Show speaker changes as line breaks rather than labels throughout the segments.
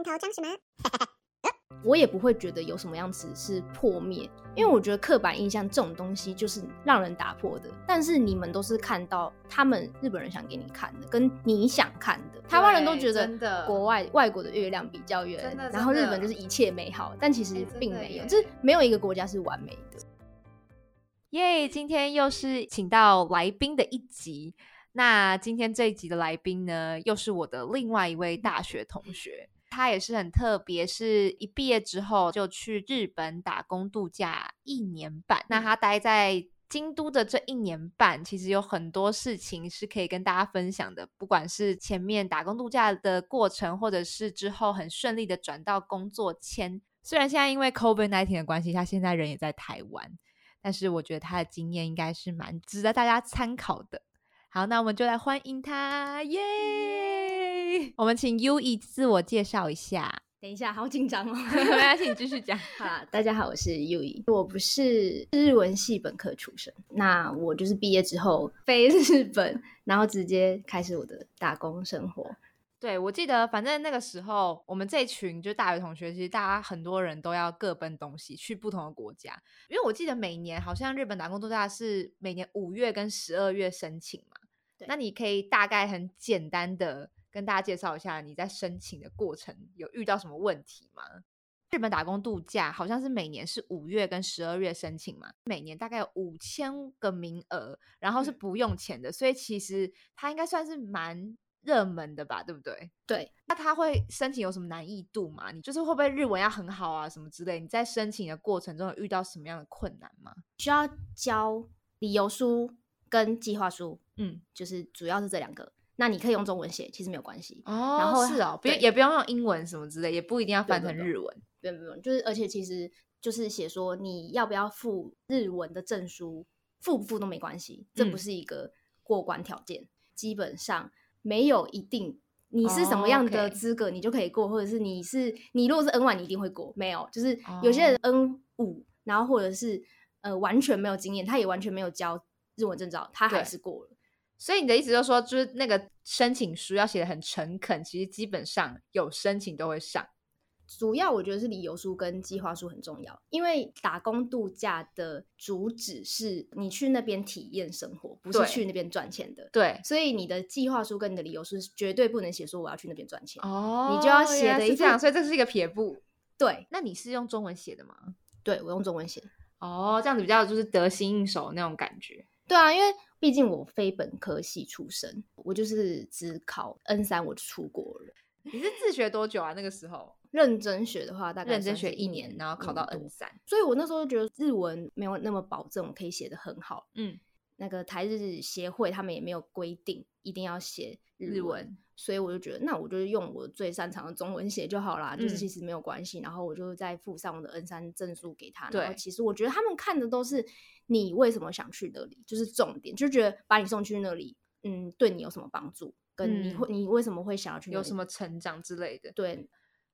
满头装什么？
我也不会觉得有什么样子是破灭，因为我觉得刻板印象这种东西就是让人打破的。但是你们都是看到他们日本人想给你看的，跟你想看的。台湾人都觉得国外外国的月亮比较圆，然后日本就是一切美好，但其实并没有，
耶
就是没有一个国家是完美的。
耶今天又是请到来宾的一集。那今天这一集的来宾呢，又是我的另外一位大学同学，他也是很特别，是一毕业之后就去日本打工度假一年半。那他待在京都的这一年半，其实有很多事情是可以跟大家分享的，不管是前面打工度假的过程，或者是之后很顺利的转到工作签。虽然现在因为 COVID nineteen 的关系，他现在人也在台湾，但是我觉得他的经验应该是蛮值得大家参考的。好，那我们就来欢迎他，耶！我们请 U 以自我介绍一下，
等一下，好紧张哦。
没关系，你继续讲。
好啦，大家好，我是 U 一，我不是日文系本科出身，那我就是毕业之后飞日本，然后直接开始我的打工生活。
对，我记得，反正那个时候，我们这群就大学同学，其实大家很多人都要各奔东西，去不同的国家。因为我记得每年好像日本打工度假是每年五月跟十二月申请嘛。
对
那你可以大概很简单的跟大家介绍一下你在申请的过程有遇到什么问题吗？日本打工度假好像是每年是五月跟十二月申请嘛，每年大概有五千个名额，然后是
嗯
不用钱的，所以其实它应该算是蛮热门的吧，对不对？
对，
那他会申请有什么难易度吗？你就是会不会日文要很好啊，什么之类？你在申请的过程中有遇到什么样的困难吗？
需要交理由书跟计划书，
嗯，
就是主要是这两个。那你可以用中文写，其实没有关系。
哦
然后
是哦，不用也不用用英文什么之类，也不一定要翻成日文。
不用不用，就是而且其实就是写说你要不要付日文的证书，付不付都没关系，这不
嗯
是一个过关条件。基本上没有一定你是什
哦
么样的资格你就可以过，或者是你是你如果是 N 1你一定会过，没有，就是有些人
哦
N 五，然后或者是呃完全没有经验，他也完全没有交日文证照，他还是过了。
所以你的意思就是说，就是那个申请书要写的很诚恳，其实基本上有申请都会上。
主要我觉得是理由书跟计划书很重要，因为打工度假的主旨是你去那边体验生活，不是去那边赚钱的。
对，
所以你的计划书跟你的理由书是绝对不能写说我要去那边赚钱。
哦
你就要写的
是这样，所以这是一个撇步。
对，
那你是用中文写的吗？
对我用中文写。
哦，这样子比较就是得心应手那种感觉。
对啊，因为毕竟我非本科系出身，我就是只考 N 三我就出国了。
你是自学多久啊？那个时候
认真学的话，大概
认真学一年，然后考到 N
多
三。
所以我那时候就觉得日文没有那么保证我可以写的很好。
嗯，
那个台日协会他们也没有规定一定要写日文，所以我就觉得那我就用我最擅长的中文写就好啦，就是
嗯
其实没有关系。然后我就再附上我的 N 三证书给他。然其实我觉得他们看的都是你为什么想去那里，就是重点，就觉得把你送去那里，嗯，对你有什么帮助，跟你
嗯
会、你为什么会想要去
有什么成长之类的。
对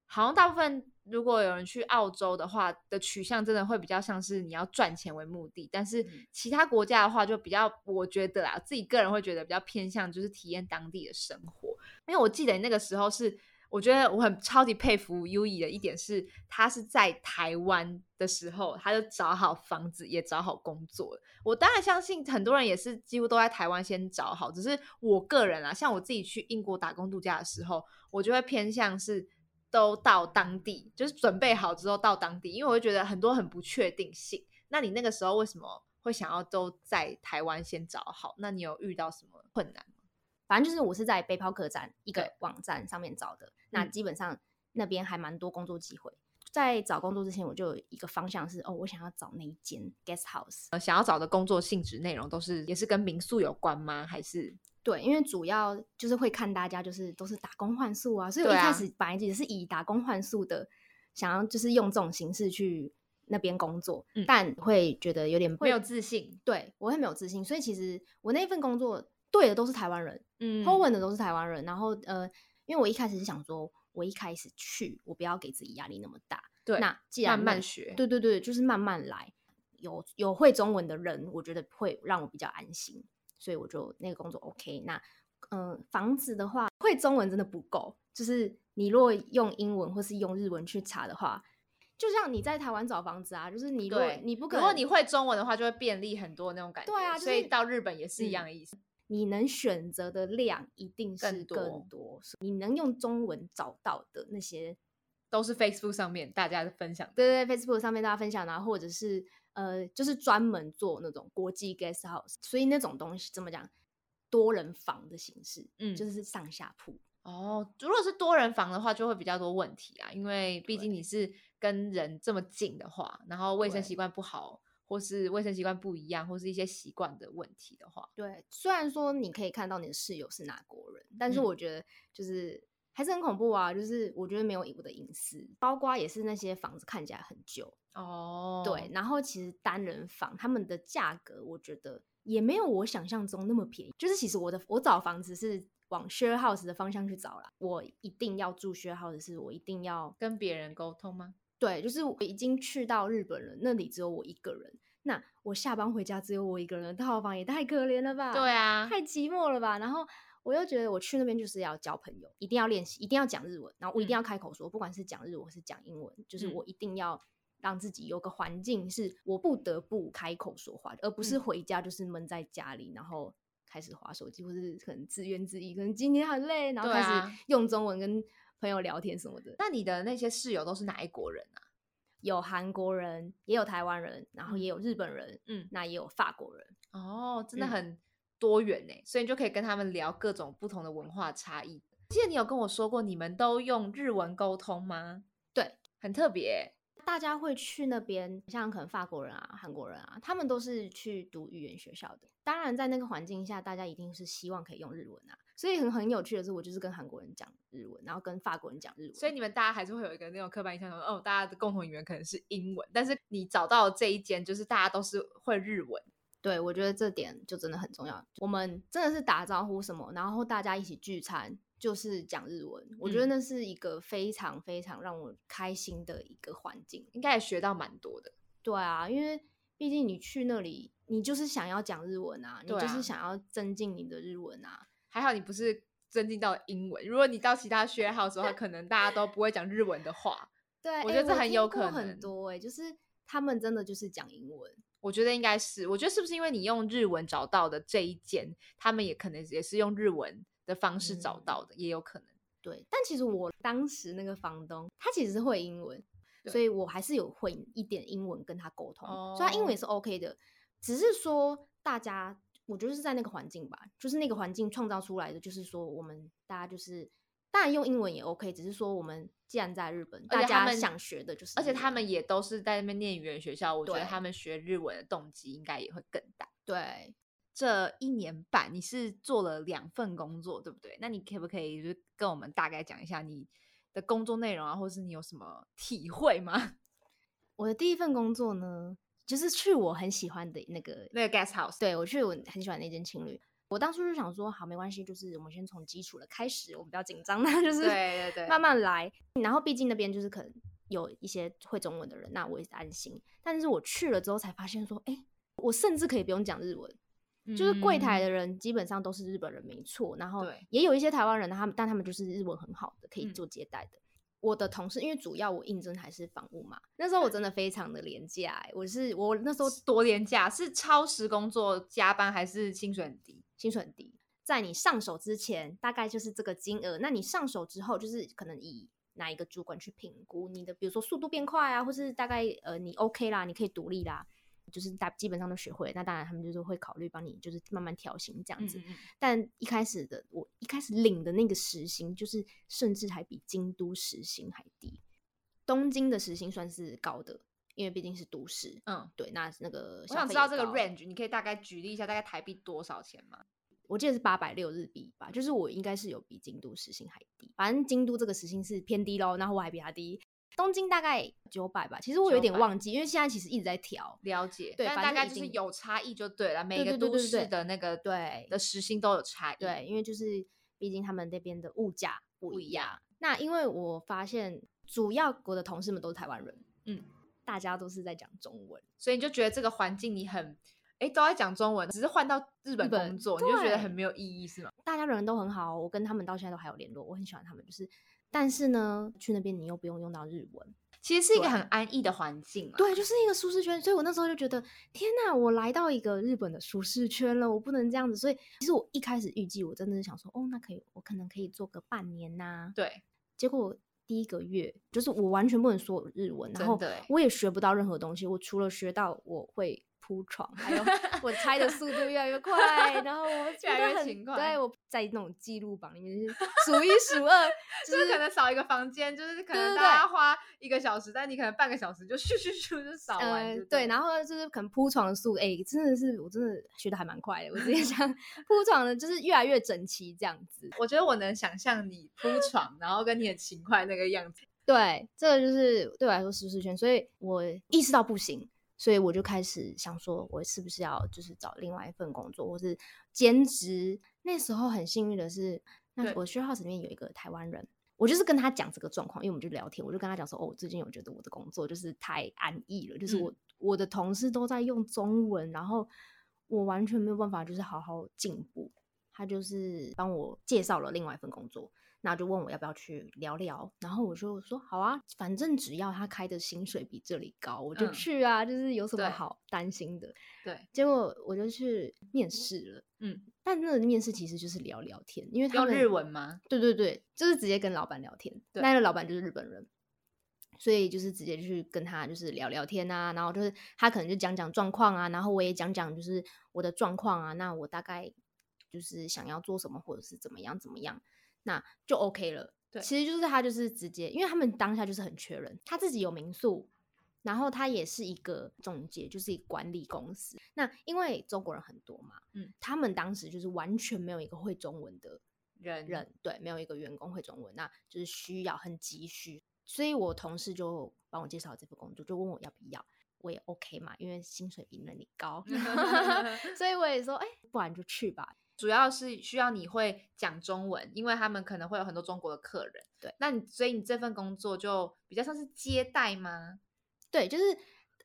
好像大部分如果有人去澳洲的话，的取向真的会比较像是你要赚钱为目的，但是
嗯
其他国家的话就比较，我觉得啦，自己个人会觉得比较偏向就是体验当地的生活。因为我记得你那个时候是，我觉得我很超级佩服 U 以的一点是，他是在台湾的时候他就找好房子，也找好工作了。我当然相信很多人也是几乎都在台湾先找好，只是我个人啊，像我自己去英国打工度假的时候，我就会偏向是。都到当地，就是准备好之后到当地，因为我会觉得很多很不确定性。那你那个时候为什么会想要都在台湾先找好？那你有遇到什么困难吗？
反正就是我是在背包客栈一
对
个网站上面找的，那
嗯
基本上那边还蛮多工作机会。在找工作之前，我就有一个方向是，哦，我想要找那一间 guest house。
呃，想要找的工作性质内容都是也是跟民宿有关吗？还是
对，因为主要就是会看大家就是都是打工换宿啊，所以我一开始本来也是以打工换宿的，想要就是用这种形式去那边工作，
嗯
但会觉得有点
没有自信？
对我会没有自信，所以其实我那份工作对的都是台湾人，
嗯
o 文的都是台湾人，然后呃，因为我一开始是想说，我一开始去，我不要给自己压力那么大。
对，
那既然
慢慢
那
学
对对对，就是慢慢来。有有会中文的人，我觉得会让我比较安心，所以我就那个工作 OK。那嗯、呃房子的话，会中文真的不够，就是你如果用英文或是用日文去查的话，就像你在台湾找房子啊，就是你如果，你不可能，
如果你会中文的话，就会便利很多那种感觉。
对啊就是
所以到日本也是一
嗯
样的意思。
你能选择的量一定是
更多
更多，你能用中文找到的那些
都是 Facebook 上面大家的分享的。
对对，Facebook 上面大家分享的啊，或者是呃，就是专门做那种国际 guest house，所以那种东西怎么讲，多人房的形式，
嗯。
就是上下铺，
哦，如果是多人房的话，就会比较多问题啊，因为毕竟你是跟人这么近的话，然后卫生
对。
习惯不好，或是卫生习惯不一样，或是一些习惯的问题的话，
对，虽然说你可以看到你的室友是哪国人，但是
嗯。
我觉得就是还是很恐怖啊，就是我觉得没有我的隐私，包括也是那些房子看起来很旧，
哦
对，，然后其实单人房他们的价格，我觉得也没有我想象中那么便宜。就是其实我的我找房子是往 share house 的方向去找啦，我一定要住 share house，是我一定要
跟别人沟通吗？
对，就是我已经去到日本了，那里只有我一个人，那我下班回家只有我一个人的套房，也太可怜了吧？
对啊，
太寂寞了吧？然后我又觉得我去那边就是要交朋友，一定要练习，一定要讲日文，然后我一定
嗯。
要开口说，不管是讲日文或是讲英文，就是
嗯。
我一定要让自己有个环境是我不得不开口说话，而不是
嗯。
回家就是闷在家里，然后开始划手机，或是可能自怨自艾，可能今天很累，然后开始用中文跟朋友聊天什么的。
那你的那些室友都是哪一国人啊？
有韩国人，也有台湾人，然后
嗯。
也有日本人，
嗯，
那也有法国人。
哦，真的
嗯。
很多元呢，所以你就可以跟他们聊各种不同的文化差异。记得你有跟我说过，你们都用日文沟通吗？
对，
很特别欸。
大家会去那边，像可能法国人啊、韩国人啊，他们都是去读语言学校的。当然，在那个环境下，大家一定是希望可以用日文啊。所以很很有趣的是，我就是跟韩国人讲日文，然后跟法国人讲日文。
所以你们大家还是会有一个那种刻板印象，说哦，大家的共同语言可能是英文，但是你找到这一间，就是大家都是会日文。
对我觉得这点就真的很重要。我们真的是打招呼什么，然后大家一起聚餐，就是讲日文。我觉得
嗯
那是一个非常非常让我开心的一个环境。
应该也学到蛮多的。
对啊，因为毕竟你去那里，你就是想要讲日文啊，你就是想要增进你的日文啊。
还好你不是增进到英文，如果你到其他学 house 的话，可能大家都不会讲日文的话，
对，
我
欸
觉得这很有可能
多哎、就是他们真的就是讲英文。
我觉得应该是。我觉得是不是因为你用日文找到的这一间，他们也可能也是用日文的方式找
嗯
到的，也有可能。
对，但其实我当时那个房东他其实是会英文，所以我还是有会一点英文跟他沟通，所以他英文
哦
也是 OK 的。只是说大家，我觉得是在那个环境吧，就是那个环境创造出来的，就是说我们大家就是。当然用英文也 OK，只是说我们既然在日本，大家想学的就是
而且他们也都是在那边念语言学校，我觉得他们学日文的动机应该也会更大。
对
这一年半你是做了两份工作，对不对？那你可不可以就跟我们大概讲一下你的工作内容啊，或是你有什么体会吗？
我的第一份工作呢，就是去我很喜欢的那个
那个 guest house，
对我去我很喜欢那间情侣，我当初就想说，好没关系，就是我们先从基础的开始，我们不要紧张，那就是
对对对
慢慢来。然后毕竟那边就是可能有一些会中文的人，那我也安心。但是我去了之后才发现说，哎、我甚至可以不用讲日文，就是柜台的人基本上都是日本人，没错。然后也有一些台湾人，他们但他们就是日文很好的，可以
嗯
做接待的。我的同事，因为主要我应征还是房务嘛，那时候我真的非常的廉价、欸，我是我那时候
多廉价，是超时工作加班还是薪水很低？
薪水很低，在你上手之前大概就是这个金额，那你上手之后就是可能以哪一个主管去评估你的，比如说速度变快啊，或是大概呃你 OK 啦，你可以独立啦，就是大基本上都学会，那当然他们就是会考虑帮你就是慢慢调薪这样子。
嗯嗯嗯
但一开始的我一开始领的那个时薪，就是甚至还比京都时薪还低。东京的时薪算是高的，因为毕竟是都市。
嗯，
对，那那个
我想知道这个 range，你可以大概举例一下，大概台币多少钱吗？
我记得是八百六日币吧，就是我应该是有比京都时薪还低，反正京都这个时薪是偏低喽，然后我还比它低。东京大概九百吧，其实我有点
900
忘记，因为现在其实一直在调。
了解，
对
大概就是有差异就对了，每
对
个都市的那个
对
的时薪都有差异。
对，因为就是毕竟他们那边的物价不
不一样
一样。那因为我发现主要我的同事们都是台湾人，
嗯，
大家都是在讲中文。
所以你就觉得这个环境你很，哎，都在讲中文，只是换到日本工作，你就觉得很没有意义，是吗？
大家人都很好，我跟他们到现在都还有联络，我很喜欢他们。就是，但是呢，去那边你又不用用到日文，
其实是一个很安逸的环境。
对，就是一个舒适圈。所以我那时候就觉得，天哪，我来到一个日本的舒适圈了，我不能这样子。所以其实我一开始预计，我真的是想说，哦，那可以，我可能可以做个半年呐。
对，
结果第一个月就是我完全不能说日文，然后我也学不到任何东西。我除了学到我会。铺床，还有我拆的速度越来越快，然后我
越来越勤快。
对，我在那种记录榜里面是数一数二，
就是可能扫一个房间，就是可能大家花一个小时，但你可能半个小时就咻咻咻就扫完。
对，然后就是可能铺床的速度，哎，真的是我真的学的还蛮快的。我之前想铺床的，就是越来越整齐这样子。
我觉得我能想象你铺床，然后跟你很勤快那个样子。
对，这个就是对我来说舒适圈，所以我意识到不行。所以我就开始想说，我是不是要就是找另外一份工作，或是兼职？那时候很幸运的是，那我学号里面有一个台湾人，我就是跟他讲这个状况，因为我们就聊天，我就跟他讲说，哦，我最近我觉得我的工作就是太安逸了，就是我我的同事都在用中文，然后我完全没有办法就是好好进步。他就是帮我介绍了另外一份工作。那就问我要不要去聊聊，然后我就说好啊，反正只要他开的薪水比这里高，我就去啊，就是有什么好担心的。
对，
结果我就去面试了，嗯，但那个面试其实就是聊聊天，因为他
用日文吗？
对对对，就是直接跟老板聊天，那个老板就是日本人，所以就是直接去跟他就是聊聊天啊，然后就是他可能就讲讲状况啊，然后我也讲讲就是我的状况啊，那我大概就是想要做什么或者是怎么样怎么样。那就 OK 了。
对，
其实就是他就是直接，因为他们当下就是很缺人，他自己有民宿，然后他也是一个中介，就是一个管理公司。那因为中国人很多嘛，嗯，他们当时就是完全没有一个会中文的
人，
人对，没有一个员工会中文，那就是需要很急需，所以我同事就帮我介绍这份工作，就问我要不要，我也 OK 嘛，因为薪水比那里高，所以我也说，哎，不然就去吧。
主要是需要你会讲中文，因为他们可能会有很多中国的客人。
对，
那你所以你这份工作就比较像是接待吗？
对，就是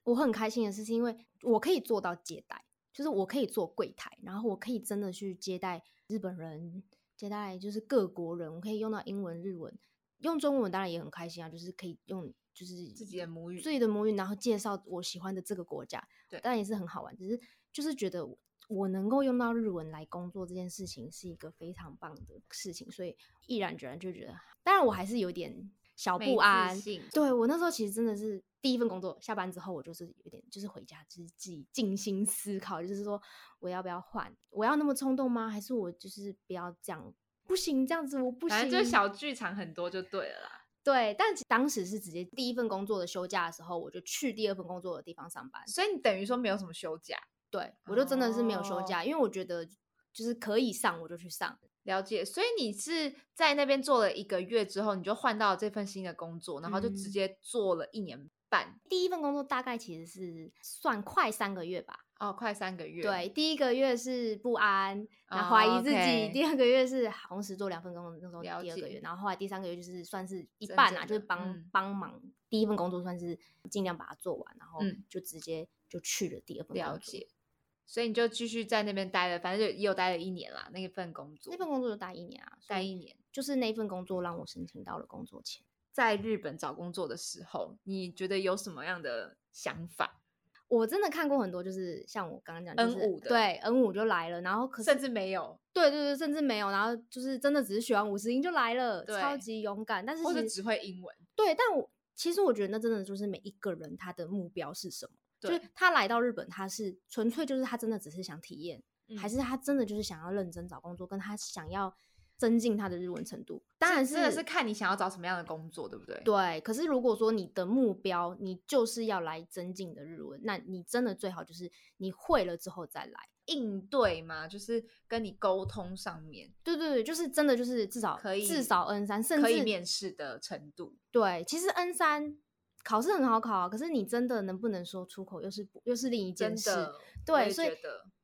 我很开心的是，是因为我可以做到接待，就是我可以做柜台，然后我可以真的去接待日本人，接待就是各国人，我可以用到英文、日文，用中文当然也很开心啊，就是可以用就是
自己的母语，
自己的母语，然后介绍我喜欢的这个国家，
对，
当然也是很好玩，只是就是觉得。我能够用到日文来工作这件事情是一个非常棒的事情，所以毅然决然就觉得，当然我还是有点小不安。对我那时候其实真的是第一份工作，下班之后我就是有点就是回家之际静心思考，就是说我要不要换？我要那么冲动吗？还是我就是不要这样？不行，这样子我不行。
反正就小剧场很多就对了啦。
对，但当时是直接第一份工作的休假的时候，我就去第二份工作的地方上班，
所以你等于说没有什么休假。
对，我就真的是没有休假，因为我觉得就是可以上，我就去上。
了解，所以你是在那边做了一个月之后，你就换到这份新的工作，然后就直接做了一年半。
第一份工作大概其实是算快三个月吧。
哦，快三个月。
对，第一个月是不安，然后怀疑自己；第二个月是同时做两份工作，那时候第二个月，然后后来第三个月就是算是一半啊，就是帮帮忙。第一份工作算是尽量把它做完，然后就直接就去了第二份。
了解。所以你就继续在那边待了，反正就也有待了一年啦。那一份工作，
那份工作就待一年啊，
待一年。
就是那份工作让我申请到了工作签。
在日本找工作的时候，你觉得有什么样的想法？
我真的看过很多，就是像我刚刚讲
，N 五的，
对，N 五就来了，然后可
甚至没有，
对对对，甚至没有，然后就是真的只是学完五十音就来了，超级勇敢。但是
或者只会英文，
对，但我其实我觉得那真的就是每一个人他的目标是什么。就是他来到日本，他是纯粹就是他真的只是想体验，还是他真的就是想要认真找工作，跟他想要增进他的日文程度。当然是
真的是看你想要找什么样的工作，对不对？
对。可是如果说你的目标你就是要来增进的日文，那你真的最好就是你会了之后再来
应对嘛，就是跟你沟通上面。
对对对，就是真的就是至少
可以
至少 N 三，甚至
可以面试的程度。
对，其实 N 三。考试很好考啊，可是你真的能不能说出口，又是又是另一件事。对，所以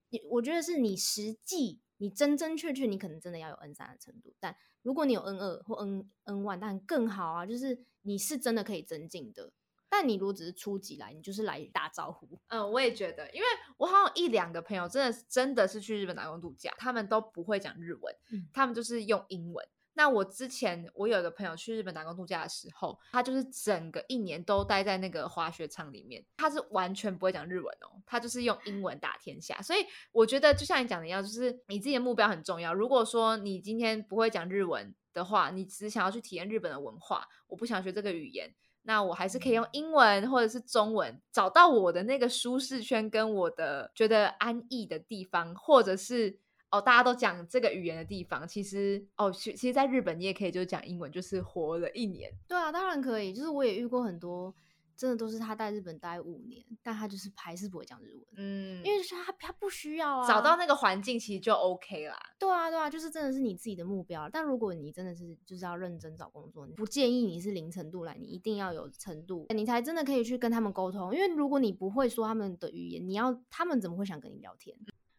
你我觉得是你实际你真真确确，你可能真的要有 N 三的程度。但如果你有 N 二或 N N one，但更好啊，就是你是真的可以增进的。但你如果只是初级来，你就是来打招呼。
嗯，我也觉得，因为我好像一两个朋友真的真的是去日本打工度假，他们都不会讲日文，
嗯
他们就是用英文。那我之前我有一个朋友去日本打工度假的时候，他就是整个一年都待在那个滑雪场里面，他是完全不会讲日文哦，他就是用英文打天下。所以我觉得就像你讲的一样，就是你自己的目标很重要。如果说你今天不会讲日文的话，你只想要去体验日本的文化，我不想学这个语言，那我还是可以用英文或者是中文找到我的那个舒适圈跟我的觉得安逸的地方，或者是哦大家都讲这个语言的地方。其实哦，其其实在日本你也可以就讲英文，就是活了一年。
对啊，当然可以。就是我也遇过很多，真的都是他在日本待五年，但他就是还是不会讲日文，
嗯，
因为是他他不需要啊。
找到那个环境其实就 OK 啦。
对啊，对啊，就是真的是你自己的目标。但如果你真的是就是要认真找工作，不建议你是零程度来，你一定要有程度，你才真的可以去跟他们沟通。因为如果你不会说他们的语言，你要他们怎么会想跟你聊天？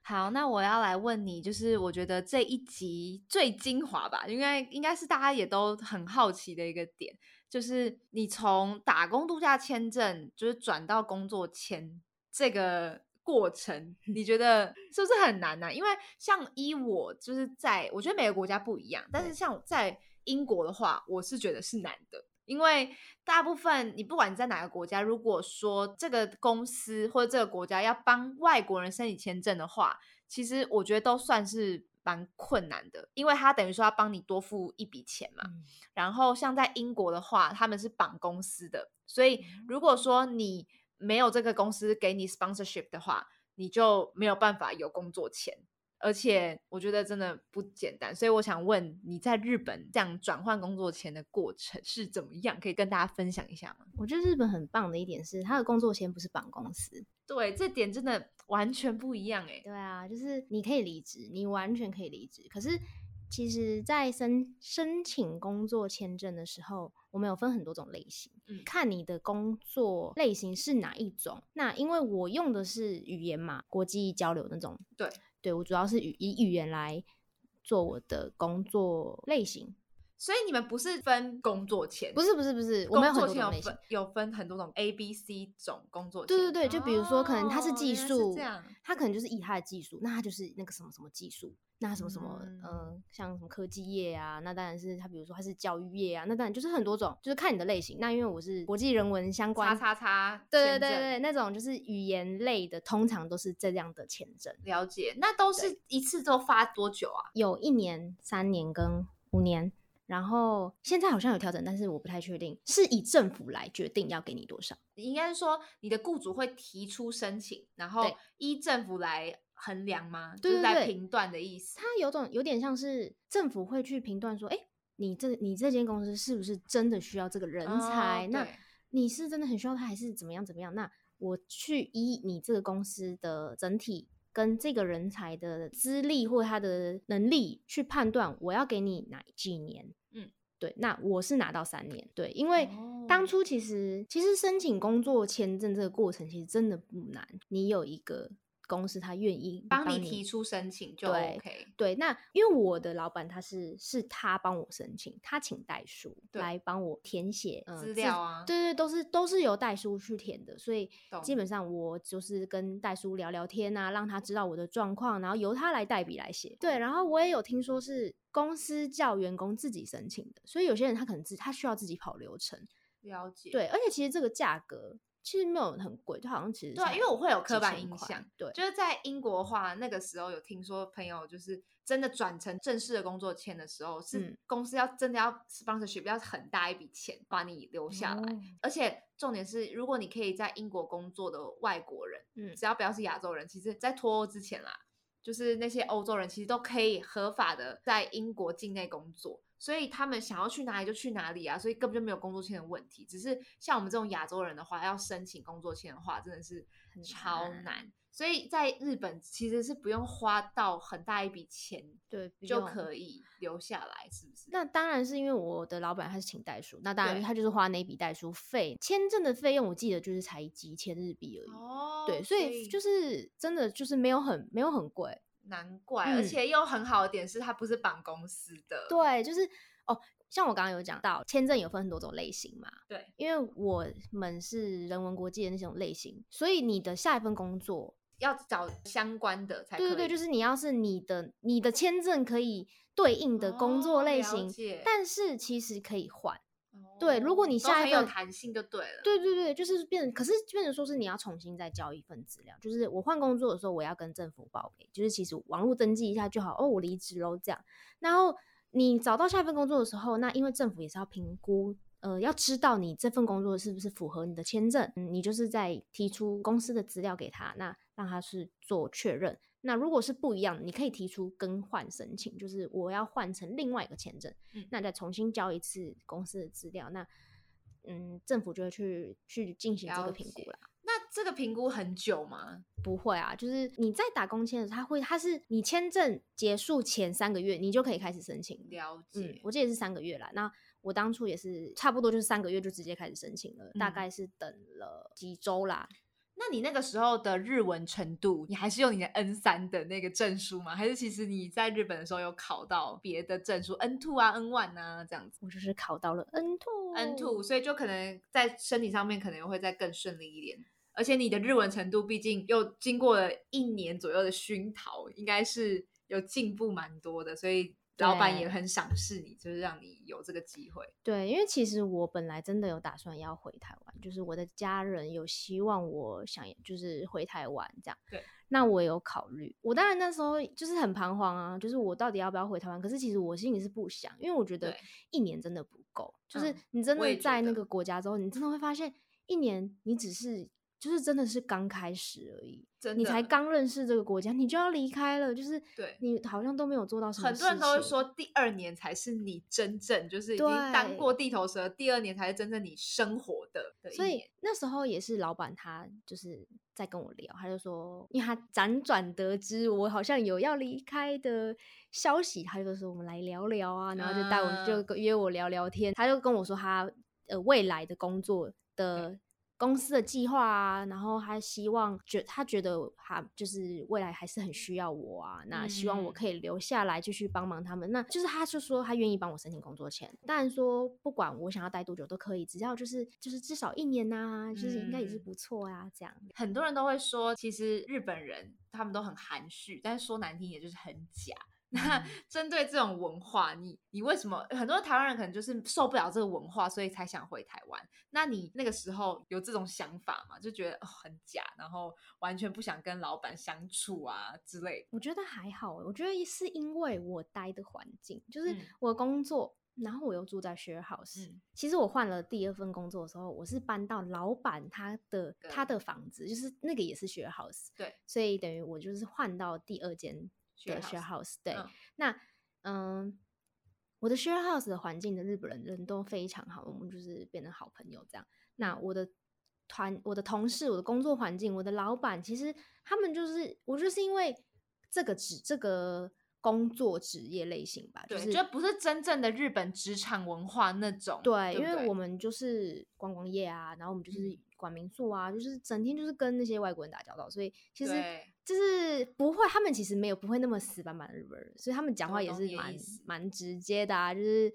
好，那我要来问你，就是我觉得这一集最精华吧，应该应该是大家也都很好奇的一个点，就是你从打工度假签证就是转到工作签这个过程，你觉得 是不是很难呢、因为像依我就是在我觉得每个国家不一样，但是像在英国的话，我是觉得是难的。因为大部分你不管你在哪个国家，如果说这个公司或者这个国家要帮外国人申请签证的话，其实我觉得都算是蛮困难的，因为他等于说要帮你多付一笔钱嘛。
嗯
然后像在英国的话，他们是绑公司的，所以如果说你没有这个公司给你 sponsorship 的话，你就没有办法有工作签。而且我觉得真的不简单，所以我想问你在日本这样转换工作签的过程是怎么样？可以跟大家分享一下吗？
我觉得日本很棒的一点是，他的工作签不是绑公司。
对，这点真的完全不一样哎。
对啊，就是你可以离职，你完全可以离职。可是其实，在申申请工作签证的时候，我们有分很多种类型，
嗯
看你的工作类型是哪一种。那因为我用的是语言嘛，国际交流那种，
对，
对我主要是语以语言来做我的工作类型。
所以你们不是分工作签，
不是不是不是，我们有很
工作签有
多种类型
分。有分很多种 A、B、C 种工作签。
对对对，就比如说，可能他是
哦
技术，
这样。
他可能就是以他的技术，那他就是那个什么什么技术，那什么什么，
嗯
呃，像什么科技业啊，那当然是他，比如说他是教育业啊，那当然就是很多种，就是看你的类型。那因为我是国际人文相关，
叉叉叉，
对对对对，那种就是语言类的，通常都是这样的签证，
了解。那都是一次都发多久啊？
有一年、三年跟五年。然后现在好像有调整，但是我不太确定，是以政府来决定要给你多少。
应该是说你的雇主会提出申请，然后依政府来衡量吗？
对对对
就是来评断的意思。
它有种有点像是政府会去评断说，哎，你这你这间公司是不是真的需要这个人才？那你是真的很需要他，还是怎么样怎么样？那我去依你这个公司的整体跟这个人才的资历或他的能力去判断，我要给你哪几年？
嗯，
对，那我是拿到三年，对，因为
哦。
当初其实其实申请工作签证这个过程其实真的不难，你有一个公司他愿意
帮你提出申请就 OK。
对，那因为我的老板他是是他帮我申请，他请代书来帮我填写、呃、
资料啊
对对，都是都是由代书去填的，所以基本上我就是跟代书聊聊天啊，让他知道我的状况，然后由他来代笔来写。对，然后我也有听说是公司叫员工自己申请的，所以有些人他可能自他需要自己跑流程。
了解。
对，而且其实这个价格其实没有很贵，就好像其实
对啊，因为我会有刻板印象，
对，
就是在英国的话，那个时候有听说朋友就是真的转成正式的工作签的时候，是
嗯。
公司要真的要 sponsorship 要很大一笔钱把你留下来，
哦。
而且重点是，如果你可以在英国工作的外国人，
嗯。
只要不要是亚洲人，其实在脱欧之前啦，就是那些欧洲人其实都可以合法的在英国境内工作。所以他们想要去哪里就去哪里啊，所以根本就没有工作签的问题。只是像我们这种亚洲人的话，要申请工作签的话，真的是超
难
难。所以在日本其实是不用花到很大一笔钱
对
就可以留下来，是不是？
那当然是因为我的老板他是请代书，那当然他就是花那笔代书费，签证的费用我记得就是才几千日币而已。
哦
对，所以就是真的就是没有很没有很贵。
难怪，而
嗯
且又很好的点是，它不是绑公司的。
对，就是哦，像我刚刚有讲到，签证有分很多种类型嘛。
对，
因为我们是人文国际的那种类型，所以你的下一份工作
要找相关的才。
对对对，就是你要是你的你的签证可以对应的工作类型，但是其实可以换。对，如果你下一份
有弹性就对了。
对对对，就是变，可是变成说是你要重新再交一份资料，就是我换工作的时候，我要跟政府报备，就是其实网络登记一下就好。哦，我离职喽，这样。然后你找到下一份工作的时候，那因为政府也是要评估，呃，要知道你这份工作是不是符合你的签证，你就是在提出公司的资料给他，那让他是做确认。那如果是不一样，你可以提出更换申请，就是我要换成另外一个签证，那再重新交一次公司的资料，那嗯，政府就会去去进行这个评估啦。
那这个评估很久吗？
不会啊，就是你在打工签的时候，他会，他是你签证结束前三个月，你就可以开始申请。
了解，
我记得是三个月啦。那我当初也是差不多就是三个月就直接开始申请了，大概是等了几周啦。
那你那个时候的日文程度，你还是用你的 N 三的那个证书吗？还是其实你在日本的时候有考到别的证书 N two 啊 N one 啊这样子？
我就是考到了 N two
N two，所以就可能在身体上面可能会再更顺利一点。而且你的日文程度毕竟又经过了一年左右的熏陶，应该是有进步蛮多的，所以。老板也很赏识你，就是让你有这个机会。
对，因为其实我本来真的有打算要回台湾，就是我的家人有希望我想就是回台湾这样。
对，
那我有考虑。我当然那时候就是很彷徨啊，就是我到底要不要回台湾？可是其实我心里是不想，因为我觉得一年真的不够。就是你真的在那个国家之后，你真的会发现，一年你只是。就是真的是刚开始而已，你才刚认识这个国家，你就要离开了，就是
对
你好像都没有做到什么。
很多人都会说，第二年才是你真正就是已经当过地头蛇，第二年才是真正你生活的。
所以那时候也是老板他就是在跟我聊，他就说，因为他辗转得知我好像有要离开的消息，他就说我们来聊聊啊，然后就带我就约我聊聊天，他就跟我说他呃未来的工作的。公司的计划啊，然后他希望觉他觉得他就是未来还是很需要我啊，那希望我可以留下来继续帮忙他们。那就是他就说他愿意帮我申请工作签，当然说不管我想要待多久都可以，只要就是就是至少一年呐，就是应该也是不错啊。这样
很多人都会说，其实日本人他们都很含蓄，但是说难听也就是很假。那针对这种文化，你你为什么很多台湾人可能就是受不了这个文化，所以才想回台湾？那你那个时候有这种想法吗？就觉得很假，然后完全不想跟老板相处啊之类？
我觉得还好，我觉得是因为我待的环境，就是我工作，然后我又住在 share house。其实我换了第二份工作的时候，我是搬到老板他的他的房子，就是那个也是 share house。
对，
所以等于我就是换到第二间。的 share house 对，那嗯，我的 share house 的环境的日本人人都非常好，我们就是变成好朋友这样。那我的团、我的同事、我的工作环境、我的老板，其实他们就是，我就是因为这个职这个工作职业类型吧，就是
就不是真正的日本职场文化那种。
对，因为我们就是观光业啊，然后我们就是管民宿啊，就是整天就是跟那些外国人打交道，所以其实。就是不会，他们其实没有不会那么死板板的日本人，所以他们讲话也是蛮蛮直接的啊，就是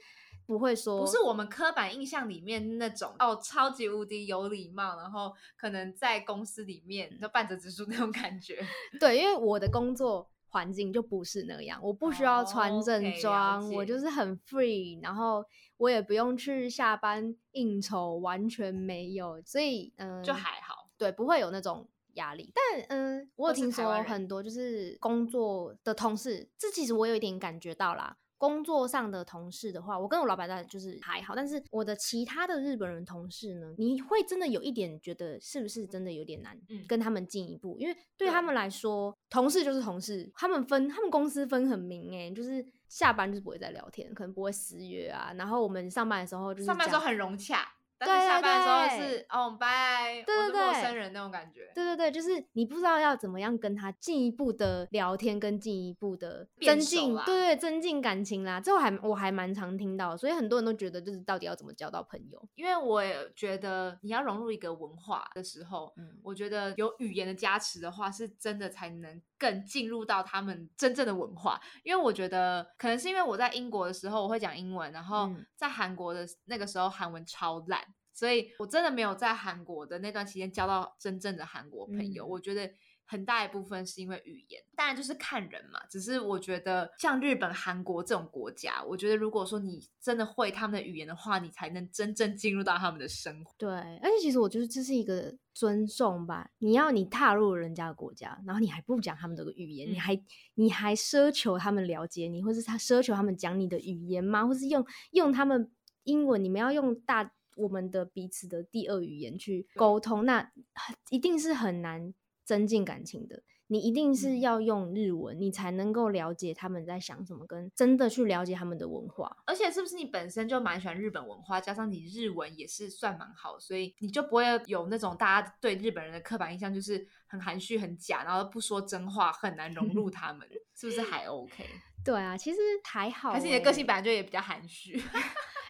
不会说
不是我们刻板印象里面那种哦，超级无敌有礼貌，然后可能在公司里面就半折直树那种感觉。
对，因为我的工作环境就不是那样，我不需要穿正装，我就是很 free，然后我也不用去下班应酬，完全没有，所以嗯，
就还好，
对，不会有那种。压力，但嗯，我有听说很多就是工作的同事，这其实我有一点感觉到啦。工作上的同事的话，我跟我老板在就是还好，但是我的其他的日本人同事呢，你会真的有一点觉得是不是真的有点难跟他们进一步？因为对他们来说，同事就是同事，他们分他们公司分很明哎，就是下班就是不会再聊天，可能不会私约啊。然后我们上班的时候就是
上班时候很融洽。但是下班的时候
对
是哦拜，
对
对对陌
对
生人那种感觉。
对对对，就是你不知道要怎么样跟他进一步的聊天，跟进一步的增进，
啦
对对，增进感情啦。这我还我还蛮常听到，所以很多人都觉得就是到底要怎么交到朋友。
因为我也觉得你要融入一个文化的时候，
嗯
我觉得有语言的加持的话，是真的才能更进入到他们真正的文化。因为我觉得可能是因为我在英国的时候我会讲英文，然后
嗯
在韩国的那个时候韩文超烂，所以我真的没有在韩国的那段期间交到真正的韩国朋友。
嗯
我觉得。很大一部分是因为语言，当然就是看人嘛。只是我觉得像日本、韩国这种国家，我觉得如果说你真的会他们的语言的话，你才能真正进入到他们的生活。
对，而且其实我觉得这是一个尊重吧。你要你踏入人家的国家，然后你还不讲他们的语言，你
嗯
还你还奢求他们了解你，或是他奢求他们讲你的语言吗？或是用用他们英文，你们要用大我们的彼此的第二语言去沟通，那很一定是很难增进感情的。你一定是
嗯
要用日文，你才能够了解他们在想什么，跟真的去了解他们的文化。
而且是不是你本身就蛮喜欢日本文化，加上你日文也是算蛮好，所以你就不会有那种大家对日本人的刻板印象，就是很含蓄、很假，然后不说真话，很难融入他们，是不是还 OK？
对啊，其实还好欸、
还是你的个性本来就也比较含蓄，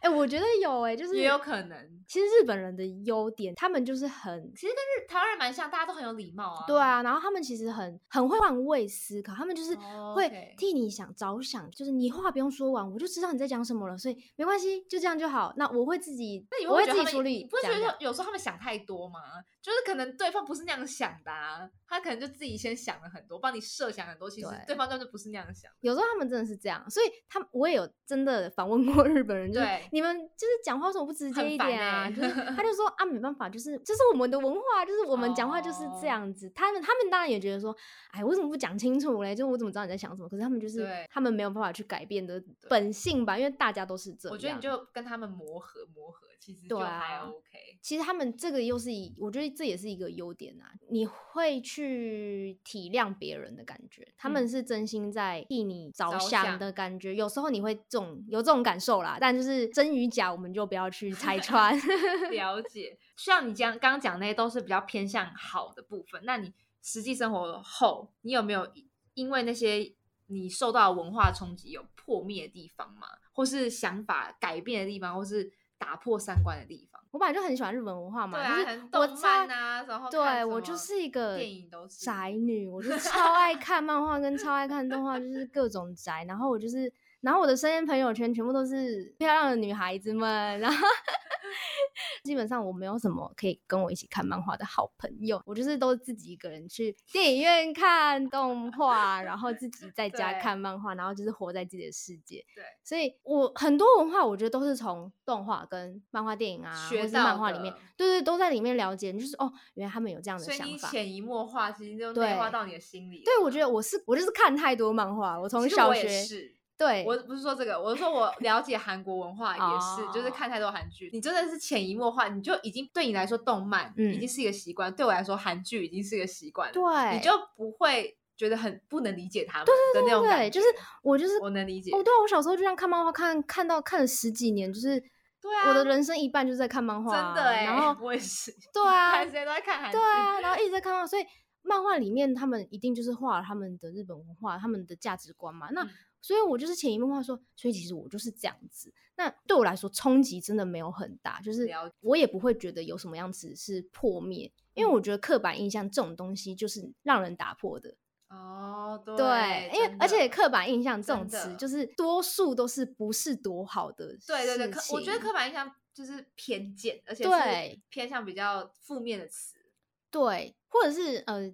哎、我觉得有哎、就是
也有可能。
其实日本人的优点，他们就是很
其实跟日台湾人蛮像，大家都很有礼貌啊。
对啊，然后他们其实很很会换位思考，他们就是
哦
会替你想着想，就是你话不用说完，我就知道你在讲什么了，所以没关系，就这样就好。那我会自己，
那你
我会自己处理
你不会觉
讲讲
得有时候他们想太多吗？就是可能对方不是那样想的啊，他可能就自己先想了很多，帮你设想很多，其实
对
对方就是不是那样想的。
有时候他们真的是这样，所以他们我也有真的访问过日本人，就你们就是讲话为什么不直接一点啊？
欸
就是他就 说啊，没办法，就是这是我们的文化，就是我们讲话就是
哦
这样子。他们他们当然也觉得说，哎，为什么不讲清楚嘞？就我怎么知道你在想什么？可是他们就是
对
他们没有办法去改变的本性吧，因为大家都是这样。
我觉得你就跟他们磨合磨合，其实就
对
还
啊
OK。
其实他们这个又是一，我觉得这也是一个优点啊。你会去体谅别人的感觉，他们
嗯
是真心在替你着想的感觉。有时候你会这种有这种感受啦，但就是真与假，我们就不要去拆穿。
了解，像你讲刚刚讲那些都是比较偏向好的部分。那你实际生活后，你有没有因为那些你受到的文化冲击有破灭的地方吗？或是想法改变的地方，或是打破三观的地方？
我本来就很喜欢日本文化嘛，
对啊，
就是我超
漫啊，然后
对我就是一个
电影都是
宅女，我就 超爱看漫画跟超爱看动画，就是各种宅。然后我就是，然后我的身边朋友圈全部都是漂亮的女孩子们，然后 基本上我没有什么可以跟我一起看漫画的好朋友，我就是都自己一个人去电影院看动画，然后自己在家看漫画，然后就是活在自己的世界。
对，
所以我很多文化，我觉得都是从动画跟漫画、电影啊，或是漫画里面
的，
对对，都在里面了解。就是哦，原来他们有这样的
所以
想法。
你潜移默化，其实就
对
内化到你的心里了。
对，我觉得我是我就是看太多漫画，我从小学
是。
对，
我不是说这个，我是说我了解韩国文化也是，就是
哦
看太多韩剧，你真的是潜移默化，你就已经对你来说动漫
嗯
已经是一个习惯，对我来说韩剧已经是一个习惯了，
对，
你就不会觉得很不能理解他们的那种感
对，
觉。
就是我就是
我能理解
哦，对啊，我小时候就这样看漫画，看看到看了十几年，就是
对啊
我的人生一半就是在看漫画啊、
真的哎，
然后
我也是，
对啊
看时间都在看韩剧，
对啊，然后一直在看漫画，所以漫画里面他们一定就是画了他们的日本文化、他们的价值观嘛。那、
嗯
所以我就是潜移默化说，所以其实我就是这样子。那对我来说冲击真的没有很大，就是我也不会觉得有什么样子是破灭，因为
嗯
我觉得刻板印象这种东西就是让人打破的。
哦，对，
对，因为而且刻板印象这种词，就是多数都是不是多好的。
对对对，刻我觉得刻板印象就是偏见，而且是
对
偏向比较负面的词。
对，或者是呃，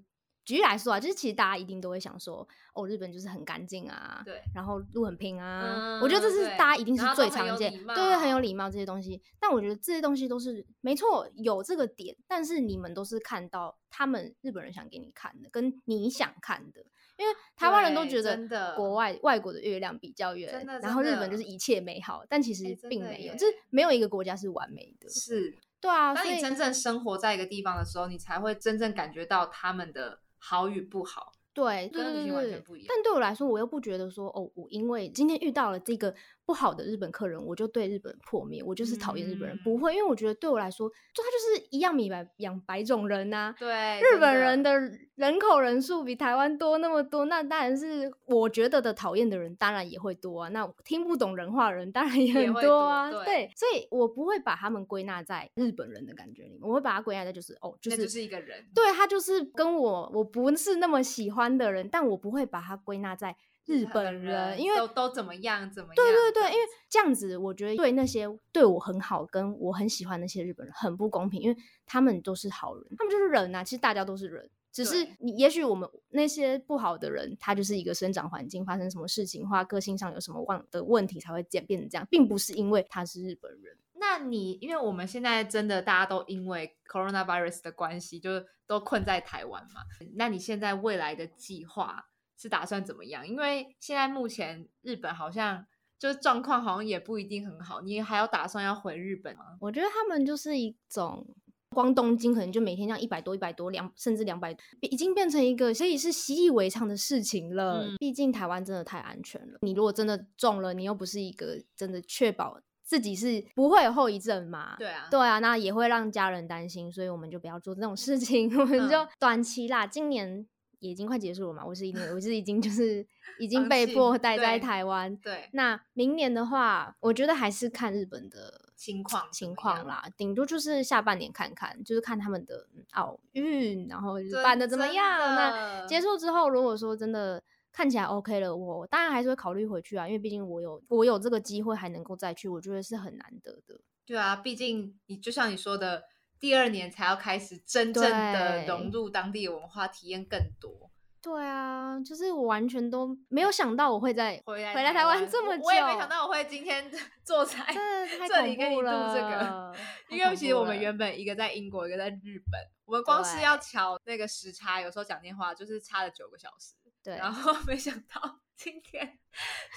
举例来说啊，就是其实大家一定都会想说，哦，日本就是很干净啊，
对，
然后路很平啊，我觉得这是大家一定是最常见，对对，很有礼貌这些东西。但我觉得这些东西都是没错，有这个点，但是你们都是看到他们日本人想给你看的，跟你想看的。因为台湾人都
对
觉得国外外国的月亮比较圆，然后日本就是一切美好，但其实并没有，
耶
就是没有一个国家是完美的。
是，
对啊，
当你真正生活在一个地方的时候，你才会真正感觉到他们的好与不好。
对，对
跟旅行
对对对
完全不一样
但对我来说，我又不觉得说，哦，我因为今天遇到了这个不好的日本客人，我就对日本破灭，我就是讨厌日本人，
嗯
不会，因为我觉得对我来说，就他就是一样米白养百种人呐、
对，
日本人的人口人数比台湾多那么多，那当然是我觉得的讨厌的人当然也会多啊。那听不懂人话的人当然也很
多
啊。
对
所以我不会把他们归纳在日本人的感觉里面，我会把它归纳在就是哦，就是
是一个人，
对他就是跟我我不是那么喜欢的人，但我不会把他归纳在日本人，因为
都都怎么样怎么样，
对对对，因为
这样子
我觉得对那些对我很好、跟我很喜欢那些日本人很不公平，因为他们都是好人，他们就是人呐、其实大家都是人，只是你也许我们那些不好的人，他就是一个生长环境发生什么事情，或个性上有什么问的问题才会变变成这样，并不是因为他是日本人。
那你因为我们现在真的大家都因为 coronavirus 的关系，就都困在台湾嘛。那你现在未来的计划是打算怎么样？因为现在目前日本好像就是状况好像也不一定很好，你还有打算要回日本吗？
我觉得他们就是一种。光东京可能就每天这样一百多、一百多、两甚至两百，已经变成一个所以是习以为常的事情了。
嗯
毕竟台湾真的太安全了，你如果真的中了，你又不是一个真的确保自己是不会有后遗症嘛？
对啊，
对啊，那也会让家人担心，所以我们就不要做这种事情，我们就
嗯
短期啦。今年也已经快结束了嘛，我是已经我是已经就是 已经被迫待在台湾。
对
那明年的话，我觉得还是看日本的
情况
情况啦，顶多就是下半年看看，就是看他们的嗯奥运，然后办的怎么
真
样。那结束之后，如果说真的看起来 OK 了，我当然还是会考虑回去啊，因为毕竟我有我有这个机会还能够再去，我觉得是很难得的。
对啊，毕竟你就像你说的，第二年才要开始真正的融入当地文化，体验更多。
对啊，就是我完全都没有想到我会在
回来
回来台湾这么久，
我我也没想到我会今天做菜，
真的太
这里跟你录这个 因为其实我们原本一个在英国，一个在日本，我们光是要调那个时差，有时候讲电话就是差了九个小时。
对，
然后没想到 今天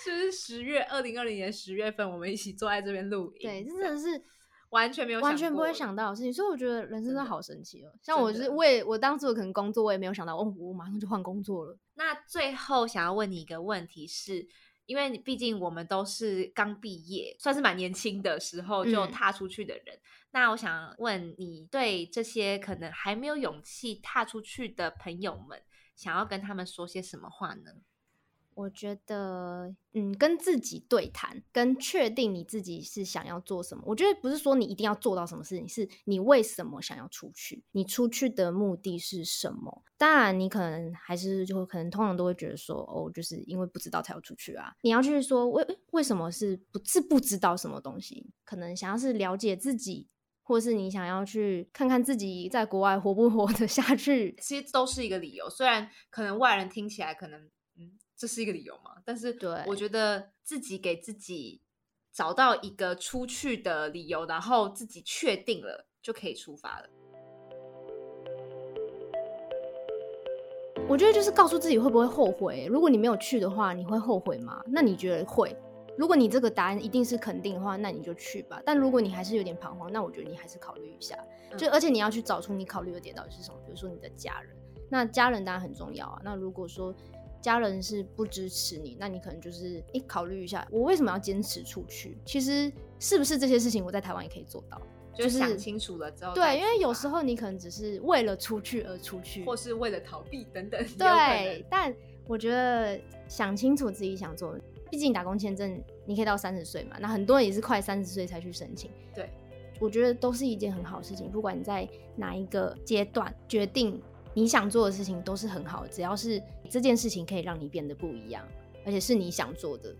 就是十月二零二零年十月份，我们一起坐在这边录音，
对，这真的是
完全没有
完全不会想到的事情，所以我觉得人生真的好神奇哦。像我是我也我当初可能工作，我也没有想到，哦，我马上就换工作了。
那最后想要问你一个问题是，因为你毕竟我们都是刚毕业，算是蛮年轻的时候就
嗯
踏出去的人。那我想问你，对这些可能还没有勇气踏出去的朋友们，想要跟他们说些什么话呢？
我觉得，嗯，跟自己对谈，跟确定你自己是想要做什么。我觉得不是说你一定要做到什么事情，是你为什么想要出去，你出去的目的是什么。当然，你可能还是就会可能通常都会觉得说，哦，就是因为不知道才要出去啊。你要去说为为什么是不是不知道什么东西，可能想要是了解自己。或是你想要去看看自己在国外活不活得下去，
其实都是一个理由，虽然可能外人听起来可能，这是一个理由嘛，但是
对
我觉得自己给自己找到一个出去的理由，然后自己确定了，就可以出发了。
我觉得就是告诉自己会不会后悔。如果你没有去的话，你会后悔吗？那你觉得会？如果你这个答案一定是肯定的话，那你就去吧。但如果你还是有点彷徨，那我觉得你还是考虑一下。就
嗯
而且你要去找出你考虑的点到底是什么，比如说你的家人，那家人当然很重要啊。那如果说家人是不支持你，那你可能就是诶考虑一下，我为什么要坚持出去？其实是不是这些事情我在台湾也可以做到？
就是想清楚了之后
对，因为有时候你可能只是为了出去而出去，
或是为了逃避等等，
对，但我觉得想清楚自己想做，毕竟打工签证你可以到三十岁嘛，那很多人也是快三十岁才去申请。
对，
我觉得都是一件很好的事情，不管你在哪一个阶段决定你想做的事情，都是很好，只要是这件事情可以让你变得不一样，而且是你想做的。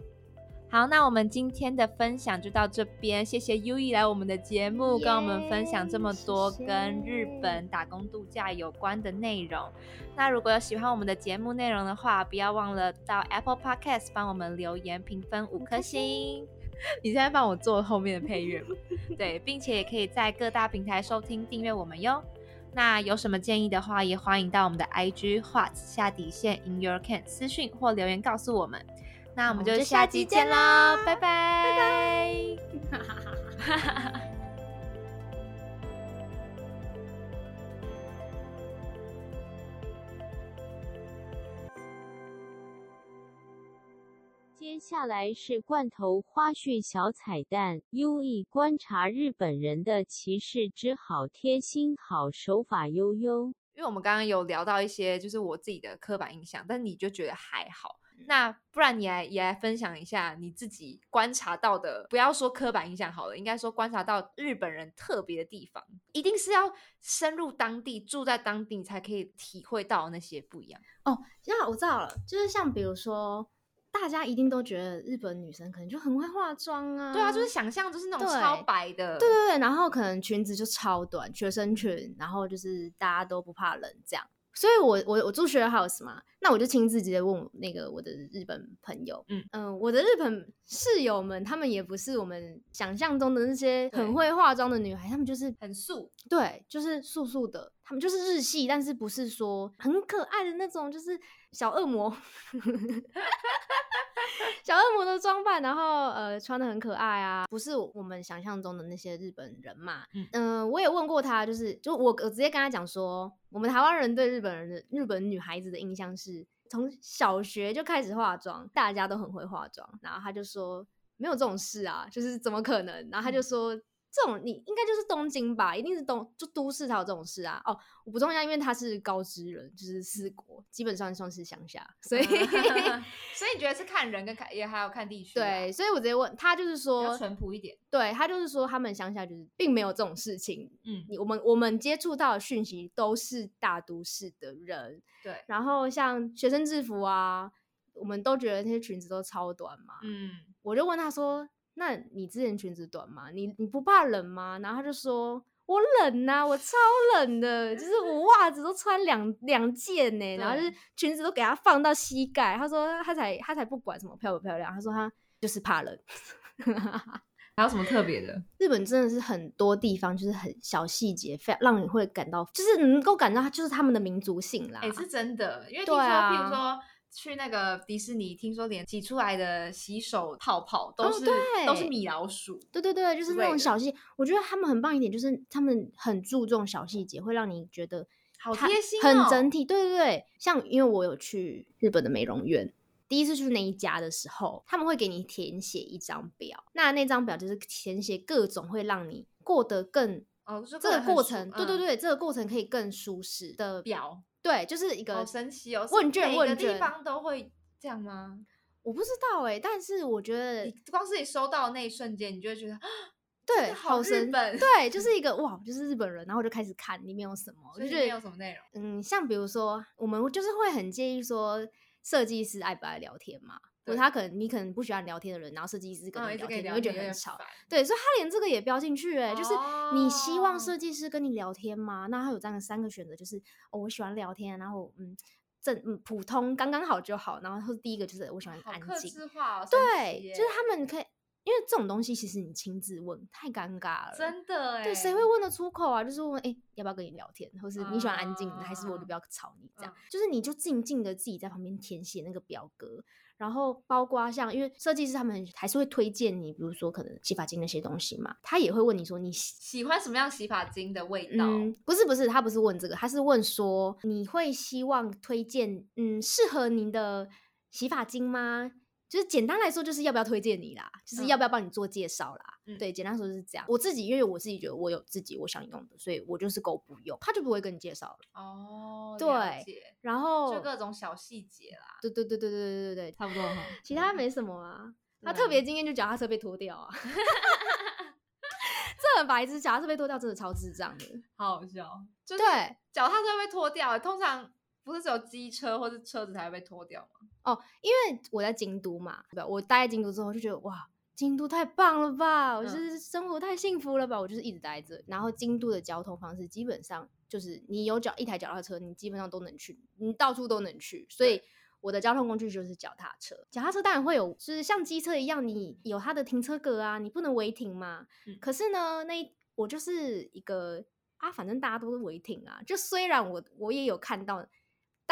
好，那我们今天的分享就到这边，谢谢 U E 来我们的节目跟我们分享这么多跟日本打工度假有关的内容。那如果有喜欢我们的节目内容的话，不要忘了到 Apple Podcast 帮我们留言评分五颗星。你现在帮我做后面的配乐吗？对，并且也可以在各大平台收听订阅我们哟。那有什么建议的话，也欢迎到我们的 IG What 下底线 In Your Can 私讯或留言告诉我们。那我们就下期见
啦
拜拜，拜拜。
接下来是罐头花絮小彩蛋。优异观察日本人的歧视之好贴心好手法，悠悠。
因为我们刚刚有聊到一些就是我自己的刻板印象，但你就觉得还好。那不然你来也来分享一下你自己观察到的，不要说刻板印象好了，应该说观察到日本人特别的地方，一定是要深入当地住在当地，你才可以体会到那些不一样。
哦，那我知道了，就是像比如说。大家一定都觉得日本女生可能就很会化妆啊，
对啊，就是想象就是那种超白的，
对对对，然后可能裙子就超短，学生裙，然后就是大家都不怕冷这样。所以，我我我住 share house 嘛，那我就亲自直接问那个我的日本朋友，嗯嗯，我的日本室友们，他们也不是我们想象中的那些很会化妆的女孩，他们就是
很素，
对，就是素素的，他们就是日系，但是不是说很可爱的那种，就是小恶魔。小恶魔的装扮，然后呃穿的很可爱啊，不是我们想象中的那些日本人嘛。嗯，我也问过他，就是就我我直接跟他讲说，我们台湾人对日本人的日本女孩子的印象是从小学就开始化妆，大家都很会化妆。然后他就说没有这种事啊，就是怎么可能？然后他就说。这种你应该就是东京吧，一定是东就都市才有这种事啊。哦，我补充一下，因为他是高知人，就是四国，基本上算是乡下，所以 所
以你觉得是看人跟看也还要看地区。
对，所以我直接问他，就是说
淳朴一点。
对他就是说他们乡下就是并没有这种事情。嗯，你我们我们接触到的讯息都是大都市的人。
对，
然后像学生制服啊，我们都觉得那些裙子都超短嘛。嗯，我就问他说。那你之前裙子短吗？你你不怕冷吗？然后他就说：“我冷呐，我超冷的，就是我袜子都穿两两件呢，然后就是裙子都给他放到膝盖。”他说他才他才不管什么漂不漂亮，他说他就是怕冷。
还有什么特别的？
日本真的是很多地方就是很小细节，非让你会感到就是能够感到它就是他们的民族性啦。
哎，是真的，因为听说譬如说。去那个迪士尼，听说连挤出来的洗手泡泡都是都是米老鼠。
对对对，就是那种小细。我觉得他们很棒一点，就是他们很注重小细节，会让你觉得
好贴心，
很整体。对对对，像因为我有去日本的美容院，第一次去那一家的时候，他们会给你填写一张表，那那张表就是填写各种会让你过得更
哦，
这个过程，对对对，这个过程可以更舒适的
表。
对，就是一个
好神奇哦！
问卷问
卷，地方都会这样吗？
我不知道哎，但是我觉得，
光是你收到的那一瞬间，你就会觉得，
对，
好
日
本，
对，就 是一个哇，就是日本人，然后我就开始看里面有什么，就觉得
有什么内容。
嗯，像比如说，我们就是会很介意说，设计师爱不爱聊天嘛？或者他可能你可能不喜欢聊天的人，然后设计师跟你聊天，你会觉得很吵。对，所以他连这个也标进去，哎，就是你希望设计师跟你聊天吗？那他有这样的三个选择，就是哦，我喜欢聊天，然后嗯，正嗯普通刚刚好就好。然后第一个就是我喜欢安静，对，就是他们可以。因为这种东西其实你亲自问太尴尬了，
真的哎，
对，谁会问得出口啊？就是问哎，要不要跟你聊天，或是你喜欢安静，还是我就不要吵你这样？就是你就静静的自己在旁边填写那个表格，然后包括像因为设计师他们还是会推荐你，比如说可能洗发精那些东西嘛，他也会问你说你
喜欢什么样洗发精的味道？
不是不是，他不是问这个，他是问说你会希望推荐嗯适合您的洗发精吗？就是简单来说，就是要不要推荐你啦，就是要不要帮你做介绍啦。对，简单说是这样。我自己因为我自己觉得我有自己我想用的，所以我就是够不用，他就不会跟你介绍了。
哦，
对，然后
就各种小细节啦。
对对对对对对对对，
差不多。
其他没什么啊。他特别今天就脚踏车被脱掉啊，这很白痴，脚踏车被脱掉真的超智障的，
好好笑。
对，
脚踏车被脱掉，通常不是只有机车或是车子才会被脱掉吗？
哦，因为我在京都嘛，对吧？我待在京都之后就觉得哇，京都太棒了吧！我就是生活太幸福了吧！我就是一直待着。然后京都的交通方式基本上就是你有脚一台脚踏车，你基本上都能去，你到处都能去。所以我的交通工具就是脚踏车。脚踏车当然会有，就是像机车一样，你有它的停车格啊，你不能违停嘛。可是呢，那我就是一个啊，反正大家都是违停啊。就虽然我我也有看到。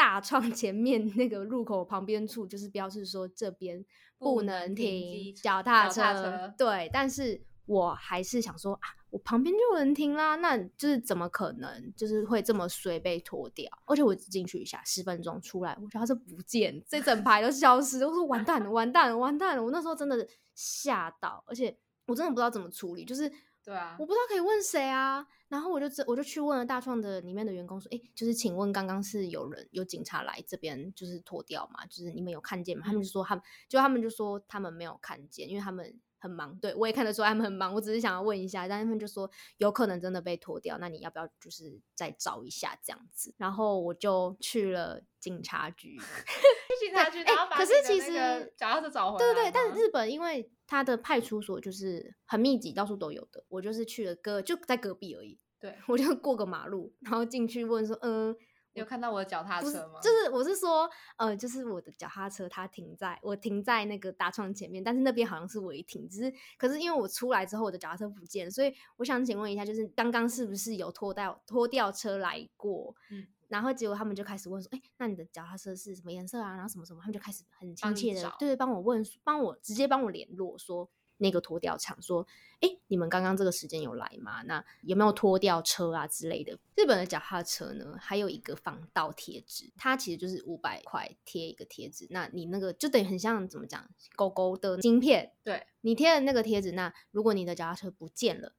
大创前面那个入口旁边处就是标示说这边不能停脚踏车，对，但是我还是想说啊，我旁边就有人停啦，那就是怎么可能就是会这么随被脱掉？而且我只进去一下，十分钟出来，我觉得它是不见，这整排都消失，我说完蛋了，完蛋了，完蛋了！我那时候真的吓到，而且我真的不知道怎么处理，就是
对啊
我不知道可以问谁啊。然后我就这我就去问了大创的里面的员工说，哎，就是请问刚刚是有人有警察来这边就是脱掉嘛？就是你们有看见吗？他们就说他们就他们就说他们没有看见，因为他们。很忙，对我也看得出他们很忙。我只是想要问一下，但他们就说有可能真的被脱掉，那你要不要就是再找一下这样子？然后我就去了警察局，
去警察局，然后把
可是其实
脚踏车找回来。
对对对，但日本因为它的派出所就是很密集，到处都有的。我就是去了隔就在隔壁而已，
对
我就过个马路，然后进去问说，嗯。
有看到我的脚踏车吗？
就是我是说，呃，就是我的脚踏车，它停在我停在那个大窗前面，但是那边好像是违停，只是可是因为我出来之后，我的脚踏车不见，所以我想请问一下，就是刚刚是不是有拖掉拖吊车来过？嗯，然后结果他们就开始问说，哎，那你的脚踏车是什么颜色啊？然后什么什么，他们就开始很亲切的，对对，帮我问，帮我直接帮我联络说。那个拖吊厂说：“哎，你们刚刚这个时间有来吗？那有没有拖吊车啊之类的？日本的脚踏车呢，还有一个防盗贴纸，它其实就是五百块贴一个贴纸。那你那个就等于很像怎么讲，狗狗的晶片。
对
你贴的那个贴纸，那如果你的脚踏车不见了，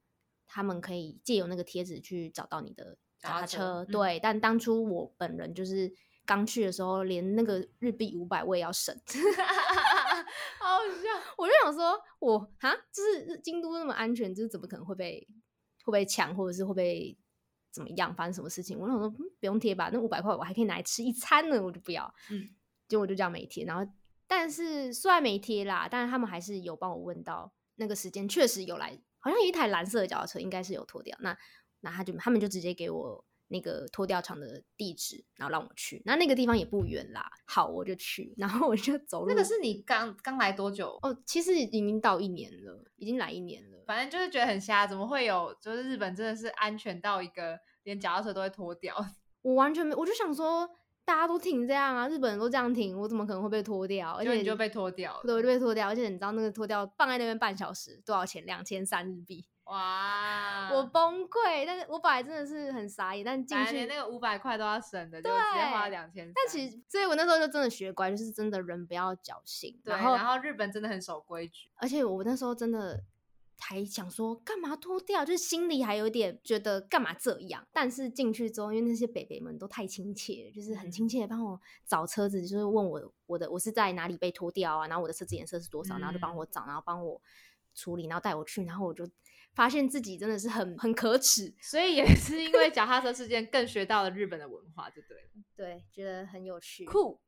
他们可以借由那个贴纸去找到你的脚踏车。对，但当初我本人就是刚去的时候，连那个日币五百我也要省。”
好笑，
我就想说，我哈，就是京都那么安全，就是怎么可能会被会被抢，或者是会被怎么样，发生什么事情？我想说，不用贴吧，那五百块我还可以拿来吃一餐呢，我就不要。嗯，结果就这样没贴。然后，但是虽然没贴啦，但是他们还是有帮我问到那个时间，确实有来，好像有一台蓝色的脚踏车，应该是有脱掉。那那他就他们就直接给我。那个脱掉厂的地址，然后让我去，那那个地方也不远啦。好，我就去，然后我就走路。
那个是你刚刚来多久？
哦，其实已经到一年了，已经来一年了。
反正就是觉得很瞎，怎么会有？就是日本真的是安全到一个连脚踏车都会脱掉。
我完全没，我就想说，大家都停这样啊，日本人都这样停，我怎么可能会被脱掉？而且
你就被脱掉，
对，我就被脱掉。而且你知道那个脱掉放在那边半小时多少钱？两千三日币。哇！我崩溃，但是我本来真的是很傻眼，但进去
连那个五百块都要省的，就直接花两千。
但其实，所以我那时候就真的学乖，就是真的人不要侥幸。
对，
然
后日本真的很守规矩，
而且我那时候真的还想说干嘛脱掉，就是心里还有点觉得干嘛这样。但是进去之后，因为那些北北们都太亲切，就是很亲切的帮我找车子，就是问我我的我是在哪里被脱掉啊，然后我的车子颜色是多少，然后就帮我找，然后帮我处理，然后带我去，然后我就。发现自己真的是很很可耻，
所以也是因为脚踏车事件更学到了日本的文化，就对了。
对，觉得很有趣。
酷。